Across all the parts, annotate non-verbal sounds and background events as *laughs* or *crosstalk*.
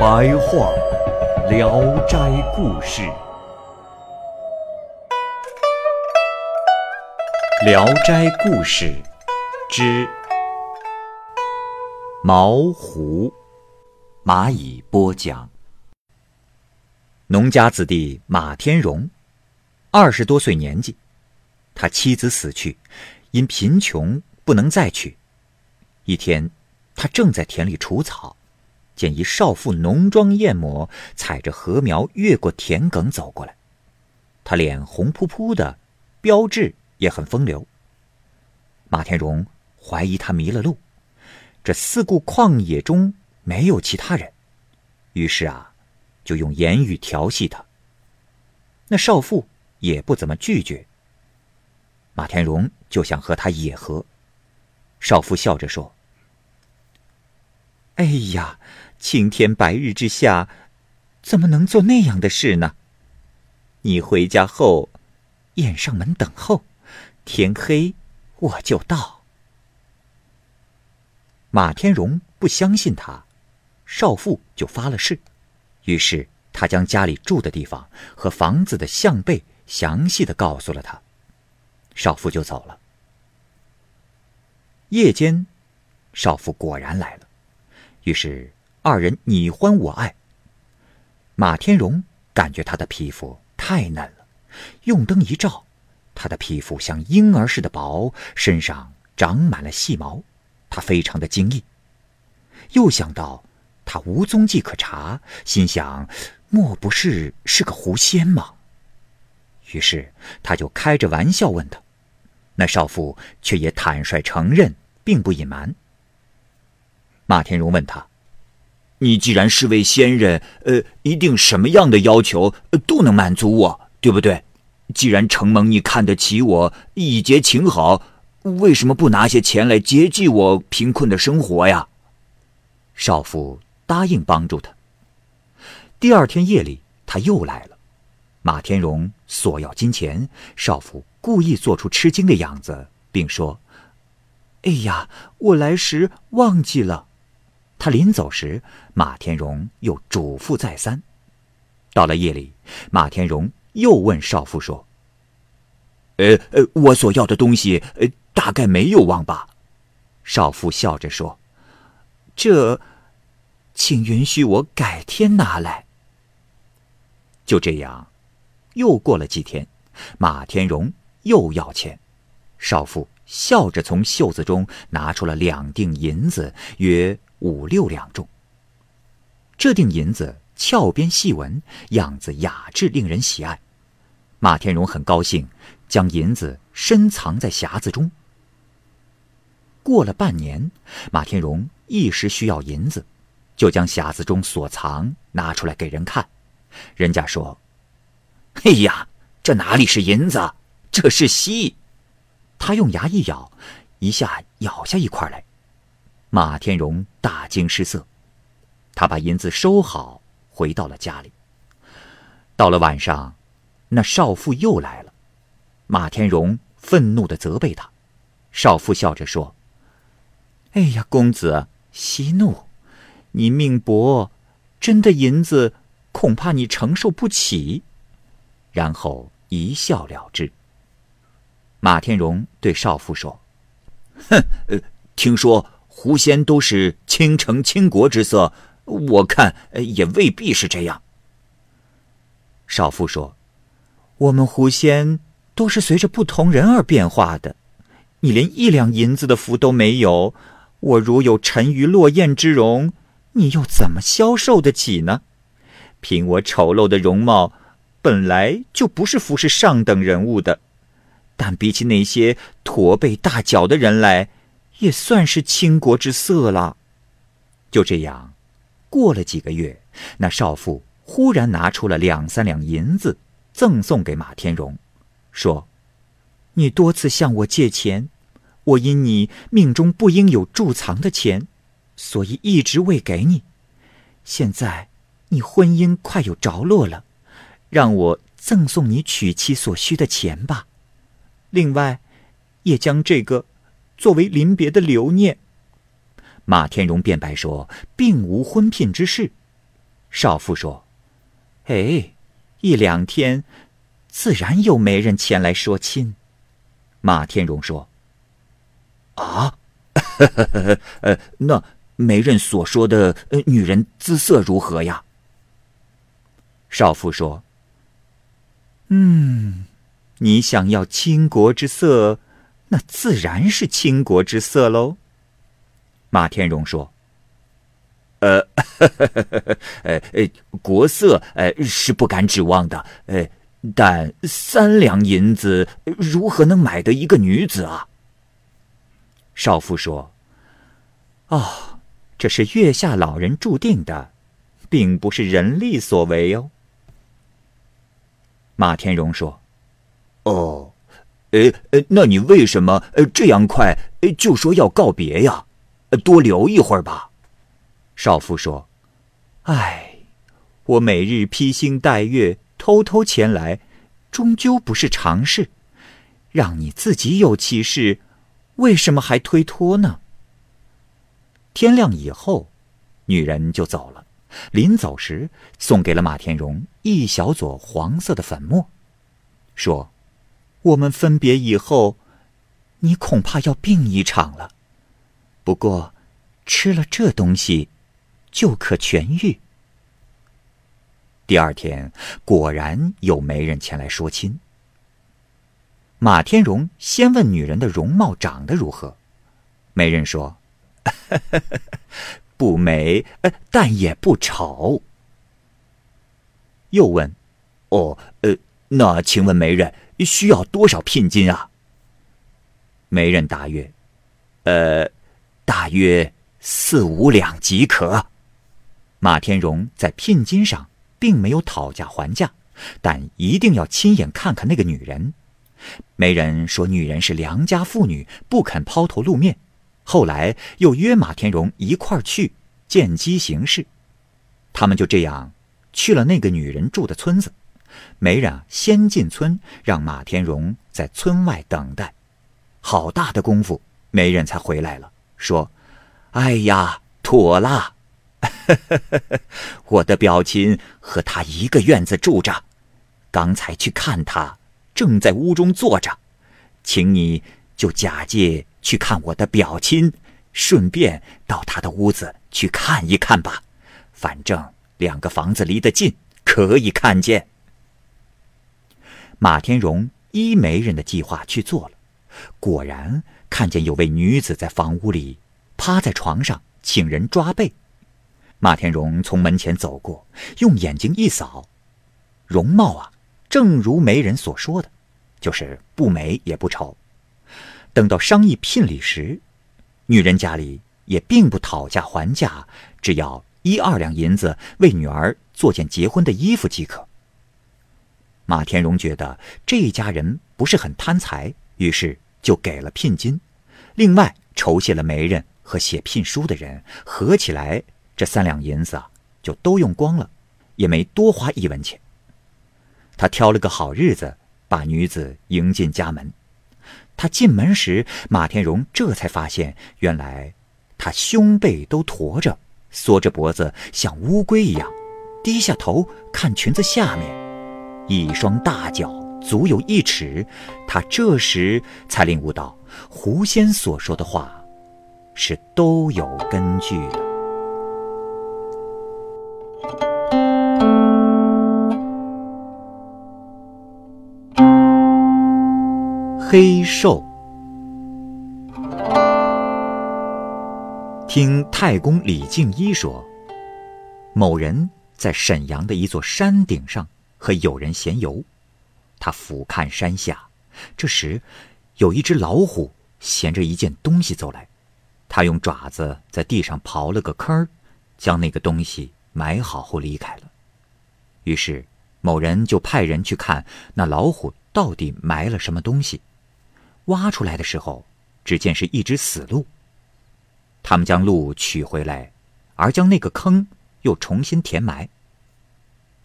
白话《聊斋故事》，《聊斋故事》之毛胡，蚂蚁播讲。农家子弟马天荣，二十多岁年纪，他妻子死去，因贫穷不能再娶。一天，他正在田里除草，见一少妇浓妆艳抹，踩着禾苗越过田埂走过来。他脸红扑扑的，标志也很风流。马天荣怀疑他迷了路，这四顾旷野中没有其他人，于是啊。就用言语调戏他。那少妇也不怎么拒绝。马天荣就想和他野合，少妇笑着说：“哎呀，青天白日之下，怎么能做那样的事呢？你回家后，掩上门等候，天黑我就到。”马天荣不相信他，少妇就发了誓。于是他将家里住的地方和房子的向背详细的告诉了他，少妇就走了。夜间，少妇果然来了，于是二人你欢我爱。马天荣感觉他的皮肤太嫩了，用灯一照，他的皮肤像婴儿似的薄，身上长满了细毛，他非常的惊异，又想到。他无踪迹可查，心想：莫不是是个狐仙吗？于是他就开着玩笑问他，那少妇却也坦率承认，并不隐瞒。马天荣问他：“你既然是位仙人，呃，一定什么样的要求都能满足我，对不对？既然承蒙你看得起我，以结情好，为什么不拿些钱来接济我贫困的生活呀？”少妇。答应帮助他。第二天夜里，他又来了。马天荣索要金钱，少妇故意做出吃惊的样子，并说：“哎呀，我来时忘记了。”他临走时，马天荣又嘱咐再三。到了夜里，马天荣又问少妇说：“呃呃，我所要的东西，呃，大概没有忘吧？”少妇笑着说：“这。”请允许我改天拿来。就这样，又过了几天，马天荣又要钱，少妇笑着从袖子中拿出了两锭银子，约五六两重。这锭银子翘边细纹，样子雅致，令人喜爱。马天荣很高兴，将银子深藏在匣子中。过了半年，马天荣一时需要银子。就将匣子中所藏拿出来给人看，人家说：“哎呀，这哪里是银子，这是锡。”他用牙一咬，一下咬下一块来。马天荣大惊失色，他把银子收好，回到了家里。到了晚上，那少妇又来了，马天荣愤怒的责备他，少妇笑着说：“哎呀，公子息怒。”你命薄，真的银子恐怕你承受不起，然后一笑了之。马天荣对少妇说：“哼，呃，听说狐仙都是倾城倾国之色，我看也未必是这样。”少妇说：“我们狐仙都是随着不同人而变化的，你连一两银子的福都没有，我如有沉鱼落雁之容。”你又怎么消受得起呢？凭我丑陋的容貌，本来就不是服侍上等人物的。但比起那些驼背大脚的人来，也算是倾国之色了。就这样，过了几个月，那少妇忽然拿出了两三两银子，赠送给马天荣，说：“你多次向我借钱，我因你命中不应有贮藏的钱，所以一直未给你。现在你婚姻快有着落了，让我赠送你娶妻所需的钱吧。另外，也将这个作为临别的留念。”马天荣辩白说：“并无婚聘之事。”少妇说：“哎，一两天，自然有媒人前来说亲。”马天荣说：“啊，呃，*laughs* 那媒人所说的女人姿色如何呀？”少妇说：“嗯，你想要倾国之色，那自然是倾国之色喽。”马天荣说：“ *laughs* 呃，呃，国色，呃，是不敢指望的，呃，但三两银子如何能买得一个女子啊？”少妇说：“哦，这是月下老人注定的，并不是人力所为哦。”马天荣说：“哦，呃，呃，那你为什么呃这样快就说要告别呀？”多留一会儿吧，少妇说：“唉，我每日披星戴月，偷偷前来，终究不是常事。让你自己有其事，为什么还推脱呢？”天亮以后，女人就走了。临走时，送给了马天荣一小撮黄色的粉末，说：“我们分别以后，你恐怕要病一场了。”不过，吃了这东西，就可痊愈。第二天，果然有媒人前来说亲。马天荣先问女人的容貌长得如何，媒人说：“ *laughs* 不美，但也不丑。”又问：“哦，呃，那请问媒人需要多少聘金啊？”媒人答曰：“呃。”大约四五两即可。马天荣在聘金上并没有讨价还价，但一定要亲眼看看那个女人。媒人说女人是良家妇女，不肯抛头露面。后来又约马天荣一块儿去见机行事。他们就这样去了那个女人住的村子。媒人先进村，让马天荣在村外等待。好大的功夫，媒人才回来了。说：“哎呀，妥了！*laughs* 我的表亲和他一个院子住着，刚才去看他，正在屋中坐着，请你就假借去看我的表亲，顺便到他的屋子去看一看吧。反正两个房子离得近，可以看见。”马天荣依媒人的计划去做了，果然。看见有位女子在房屋里趴在床上，请人抓背。马天荣从门前走过，用眼睛一扫，容貌啊，正如媒人所说的，就是不美也不丑。等到商议聘礼时，女人家里也并不讨价还价，只要一二两银子为女儿做件结婚的衣服即可。马天荣觉得这一家人不是很贪财，于是。就给了聘金，另外酬谢了媒人和写聘书的人，合起来这三两银子啊，就都用光了，也没多花一文钱。他挑了个好日子，把女子迎进家门。他进门时，马天荣这才发现，原来他胸背都驼着，缩着脖子，像乌龟一样，低下头看裙子下面，一双大脚。足有一尺，他这时才领悟到，狐仙所说的话是都有根据的。黑兽，听太公李靖一说，某人在沈阳的一座山顶上和友人闲游。他俯瞰山下，这时，有一只老虎衔着一件东西走来，他用爪子在地上刨了个坑将那个东西埋好后离开了。于是，某人就派人去看那老虎到底埋了什么东西。挖出来的时候，只见是一只死鹿。他们将鹿取回来，而将那个坑又重新填埋。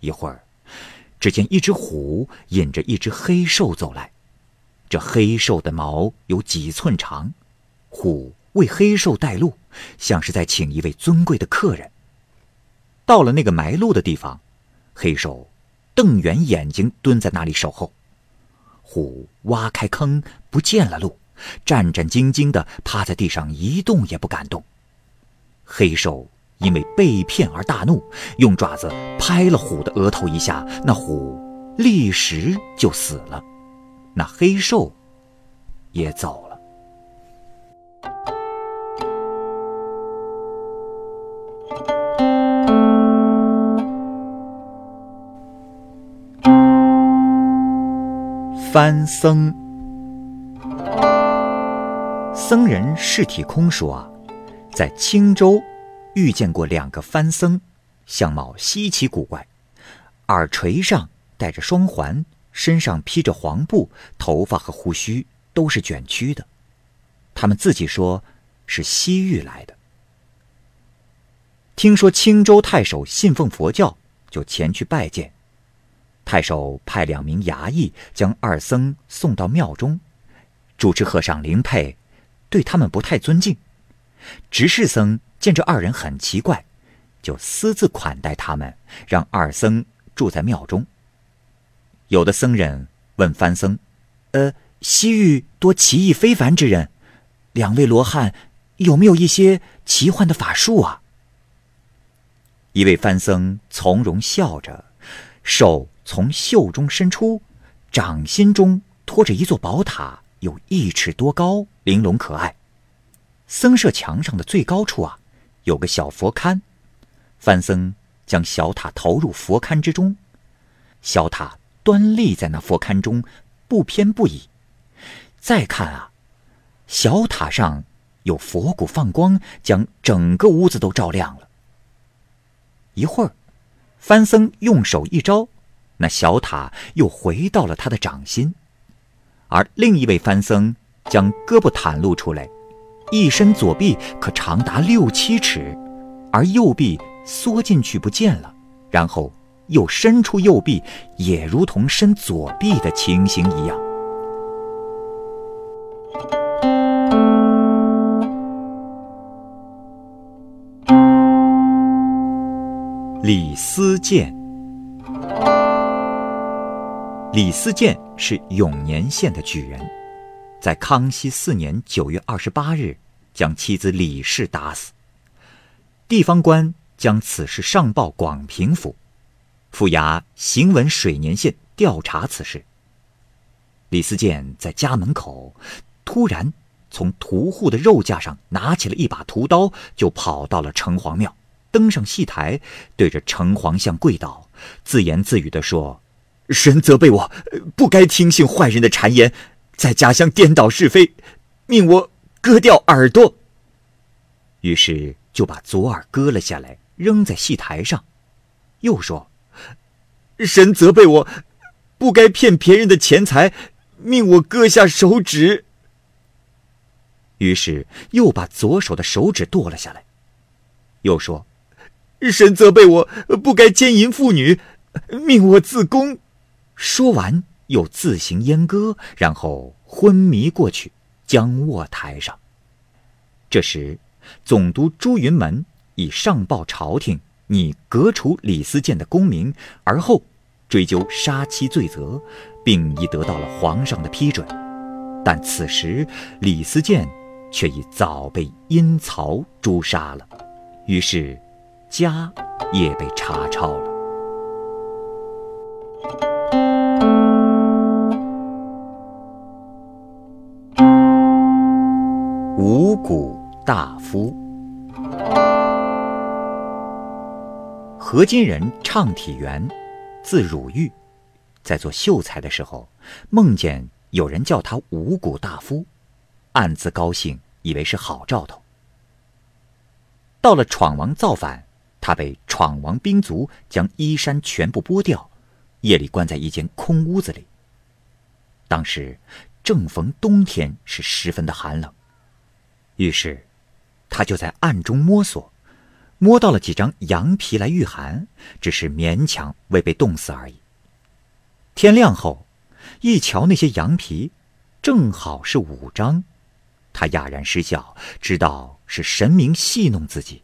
一会儿，只见一只虎引着一只黑兽走来。这黑兽的毛有几寸长，虎为黑兽带路，像是在请一位尊贵的客人。到了那个埋鹿的地方，黑兽瞪圆眼睛蹲在那里守候。虎挖开坑，不见了鹿，战战兢兢地趴在地上一动也不敢动。黑兽因为被骗而大怒，用爪子拍了虎的额头一下，那虎立时就死了。那黑兽也走了。翻僧，僧人释体空说啊，在青州遇见过两个番僧，相貌稀奇古怪，耳垂上戴着双环。身上披着黄布，头发和胡须都是卷曲的。他们自己说是西域来的。听说青州太守信奉佛教，就前去拜见。太守派两名衙役将二僧送到庙中，主持和尚灵佩对他们不太尊敬。执事僧见这二人很奇怪，就私自款待他们，让二僧住在庙中。有的僧人问番僧：“呃，西域多奇异非凡之人，两位罗汉有没有一些奇幻的法术啊？”一位番僧从容笑着，手从袖中伸出，掌心中托着一座宝塔，有一尺多高，玲珑可爱。僧舍墙上的最高处啊，有个小佛龛，番僧将小塔投入佛龛之中，小塔。端立在那佛龛中，不偏不倚。再看啊，小塔上有佛骨放光，将整个屋子都照亮了。一会儿，番僧用手一招，那小塔又回到了他的掌心。而另一位番僧将胳膊袒露出来，一伸左臂可长达六七尺，而右臂缩进去不见了，然后。又伸出右臂，也如同伸左臂的情形一样。李思建，李思建是永年县的举人，在康熙四年九月二十八日，将妻子李氏打死。地方官将此事上报广平府。府衙行文水年县调查此事。李思建在家门口，突然从屠户的肉架上拿起了一把屠刀，就跑到了城隍庙，登上戏台，对着城隍像跪倒，自言自语地说：“神责备我，不该听信坏人的谗言，在家乡颠倒是非，命我割掉耳朵。”于是就把左耳割了下来，扔在戏台上，又说。神责备我，不该骗别人的钱财，命我割下手指。于是又把左手的手指剁了下来，又说：“神责备我，不该奸淫妇女，命我自宫。”说完又自行阉割，然后昏迷过去，将卧台上。这时，总督朱云门已上报朝廷。拟革除李思建的功名，而后追究杀妻罪责，并已得到了皇上的批准。但此时李思建却已早被阴曹诛杀了，于是家也被查抄了。谷大夫。何金人畅体元，字汝玉，在做秀才的时候，梦见有人叫他五谷大夫，暗自高兴，以为是好兆头，到了闯王造反，他被闯王兵卒将衣衫全部剥掉，夜里关在一间空屋子里。当时正逢冬天，是十分的寒冷。于是，他就在暗中摸索，摸到了几张羊皮来御寒，只是勉强未被冻死而已。天亮后，一瞧那些羊皮，正好是五张，他哑然失笑，知道是神明戏弄自己。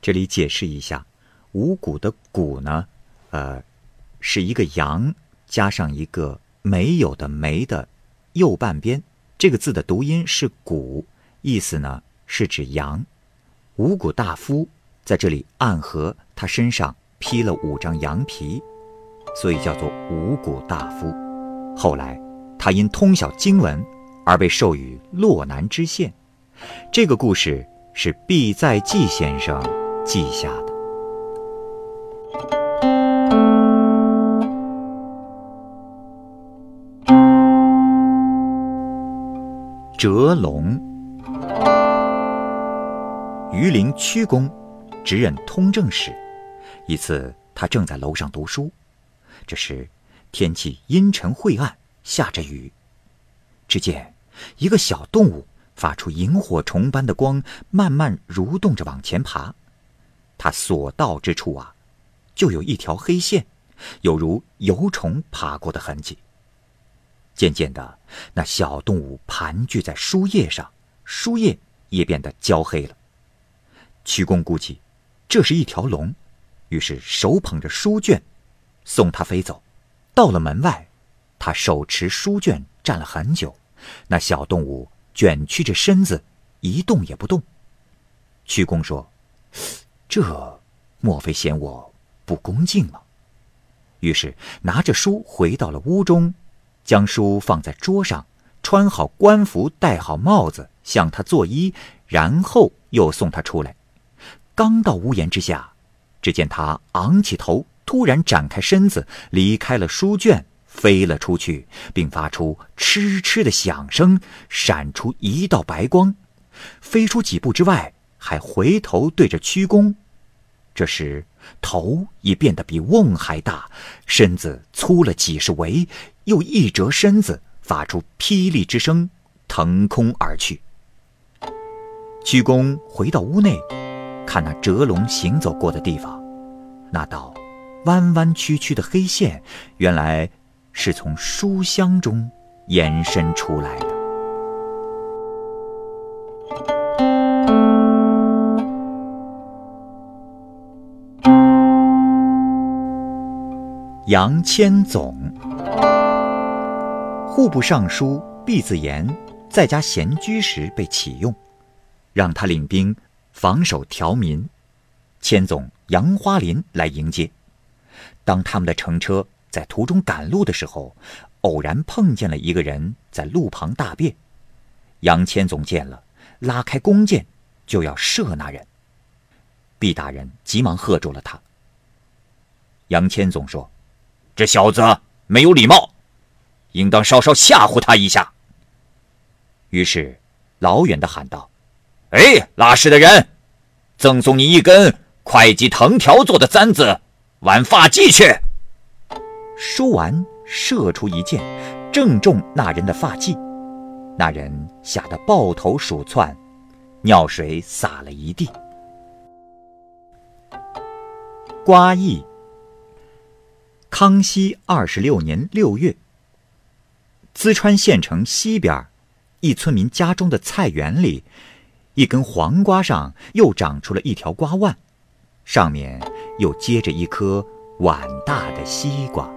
这里解释一下，五谷的谷呢，呃，是一个羊加上一个没有的没的右半边，这个字的读音是谷。意思呢是指羊，五谷大夫在这里暗合他身上披了五张羊皮，所以叫做五谷大夫。后来他因通晓经文而被授予洛南知县。这个故事是毕在季先生记下的。折龙。榆林屈公直任通政使，一次他正在楼上读书，这时天气阴沉晦暗，下着雨。只见一个小动物发出萤火虫般的光，慢慢蠕动着往前爬。它所到之处啊，就有一条黑线，有如油虫爬过的痕迹。渐渐的，那小动物盘踞在书页上，书页也变得焦黑了。屈公估计，这是一条龙，于是手捧着书卷，送它飞走。到了门外，他手持书卷站了很久。那小动物卷曲着身子，一动也不动。屈公说：“这莫非嫌我不恭敬吗？”于是拿着书回到了屋中，将书放在桌上，穿好官服，戴好帽子，向他作揖，然后又送他出来。刚到屋檐之下，只见他昂起头，突然展开身子，离开了书卷，飞了出去，并发出嗤嗤的响声，闪出一道白光，飞出几步之外，还回头对着屈公。这时头已变得比瓮还大，身子粗了几十围，又一折身子，发出霹雳之声，腾空而去。屈公回到屋内。看那折龙行走过的地方，那道弯弯曲曲的黑线，原来是从书香中延伸出来的。杨千总，户部尚书毕自言在家闲居时被启用，让他领兵。防守条民，千总杨花林来迎接。当他们的乘车在途中赶路的时候，偶然碰见了一个人在路旁大便。杨千总见了，拉开弓箭就要射那人。毕大人急忙喝住了他。杨千总说：“这小子没有礼貌，应当稍稍吓唬他一下。”于是老远的喊道。哎，拉屎的人，赠送你一根会计藤条做的簪子，挽发髻去。说完，射出一箭，正中那人的发髻，那人吓得抱头鼠窜，尿水洒了一地。瓜邑。康熙二十六年六月，淄川县城西边，一村民家中的菜园里。一根黄瓜上又长出了一条瓜蔓，上面又结着一颗碗大的西瓜。